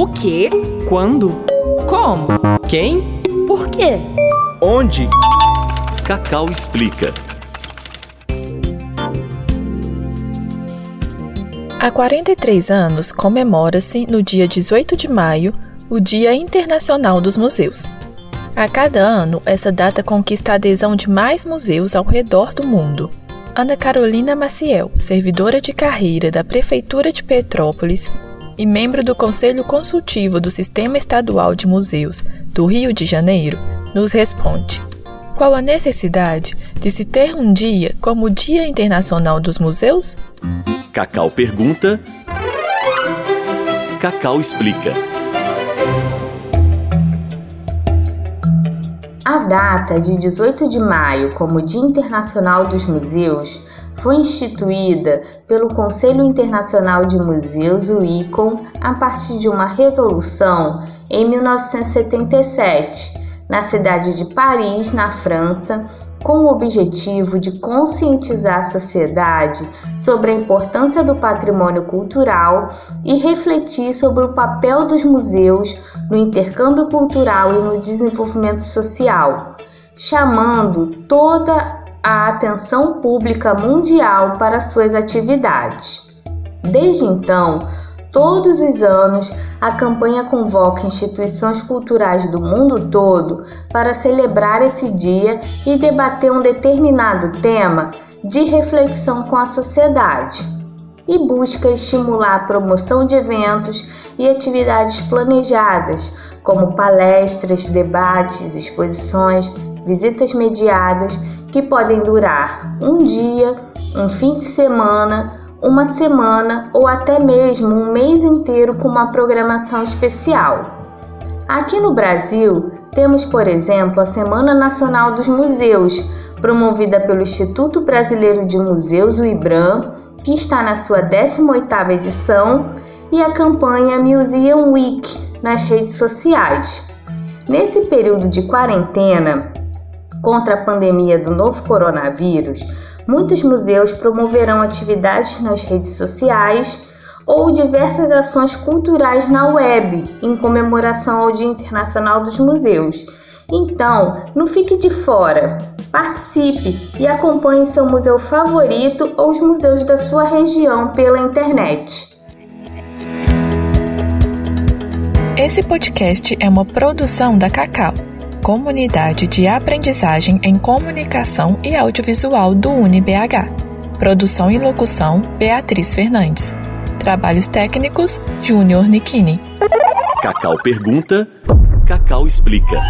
O quê? Quando? Como? Quem? Por quê? Onde? Cacau explica. Há 43 anos comemora-se, no dia 18 de maio, o Dia Internacional dos Museus. A cada ano, essa data conquista a adesão de mais museus ao redor do mundo. Ana Carolina Maciel, servidora de carreira da Prefeitura de Petrópolis e membro do Conselho Consultivo do Sistema Estadual de Museus do Rio de Janeiro, nos responde: Qual a necessidade de se ter um dia como o Dia Internacional dos Museus? Cacau pergunta. Cacau explica. A data de 18 de maio como Dia Internacional dos Museus foi instituída pelo Conselho Internacional de Museus, o ICOM, a partir de uma resolução em 1977, na cidade de Paris, na França, com o objetivo de conscientizar a sociedade sobre a importância do patrimônio cultural e refletir sobre o papel dos museus no intercâmbio cultural e no desenvolvimento social, chamando toda a atenção pública mundial para suas atividades. Desde então, todos os anos, a campanha convoca instituições culturais do mundo todo para celebrar esse dia e debater um determinado tema de reflexão com a sociedade, e busca estimular a promoção de eventos e atividades planejadas, como palestras, debates, exposições, visitas mediadas que podem durar um dia, um fim de semana uma semana ou até mesmo um mês inteiro com uma programação especial. Aqui no Brasil, temos, por exemplo, a Semana Nacional dos Museus, promovida pelo Instituto Brasileiro de Museus, o IBRAM, que está na sua 18ª edição, e a campanha Museum Week nas redes sociais. Nesse período de quarentena contra a pandemia do novo coronavírus, Muitos museus promoverão atividades nas redes sociais ou diversas ações culturais na web em comemoração ao Dia Internacional dos Museus. Então, não fique de fora. Participe e acompanhe seu museu favorito ou os museus da sua região pela internet. Esse podcast é uma produção da Cacau Comunidade de Aprendizagem em Comunicação e Audiovisual do UniBH. Produção e locução: Beatriz Fernandes. Trabalhos técnicos: Júnior Nikini. Cacau pergunta, Cacau explica.